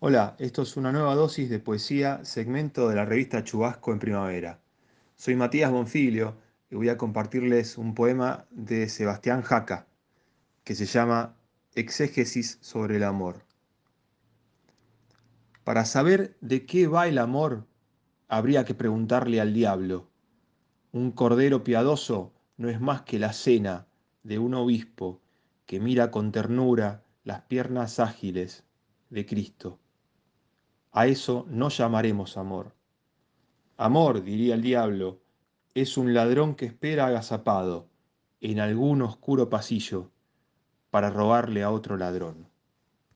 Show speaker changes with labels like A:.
A: Hola, esto es una nueva dosis de poesía, segmento de la revista Chubasco en Primavera. Soy Matías Bonfilio y voy a compartirles un poema de Sebastián Jaca que se llama Exégesis sobre el amor. Para saber de qué va el amor, habría que preguntarle al diablo. Un cordero piadoso no es más que la cena de un obispo que mira con ternura las piernas ágiles de Cristo. A eso no llamaremos amor. Amor, diría el diablo, es un ladrón que espera agazapado en algún oscuro pasillo para robarle a otro ladrón.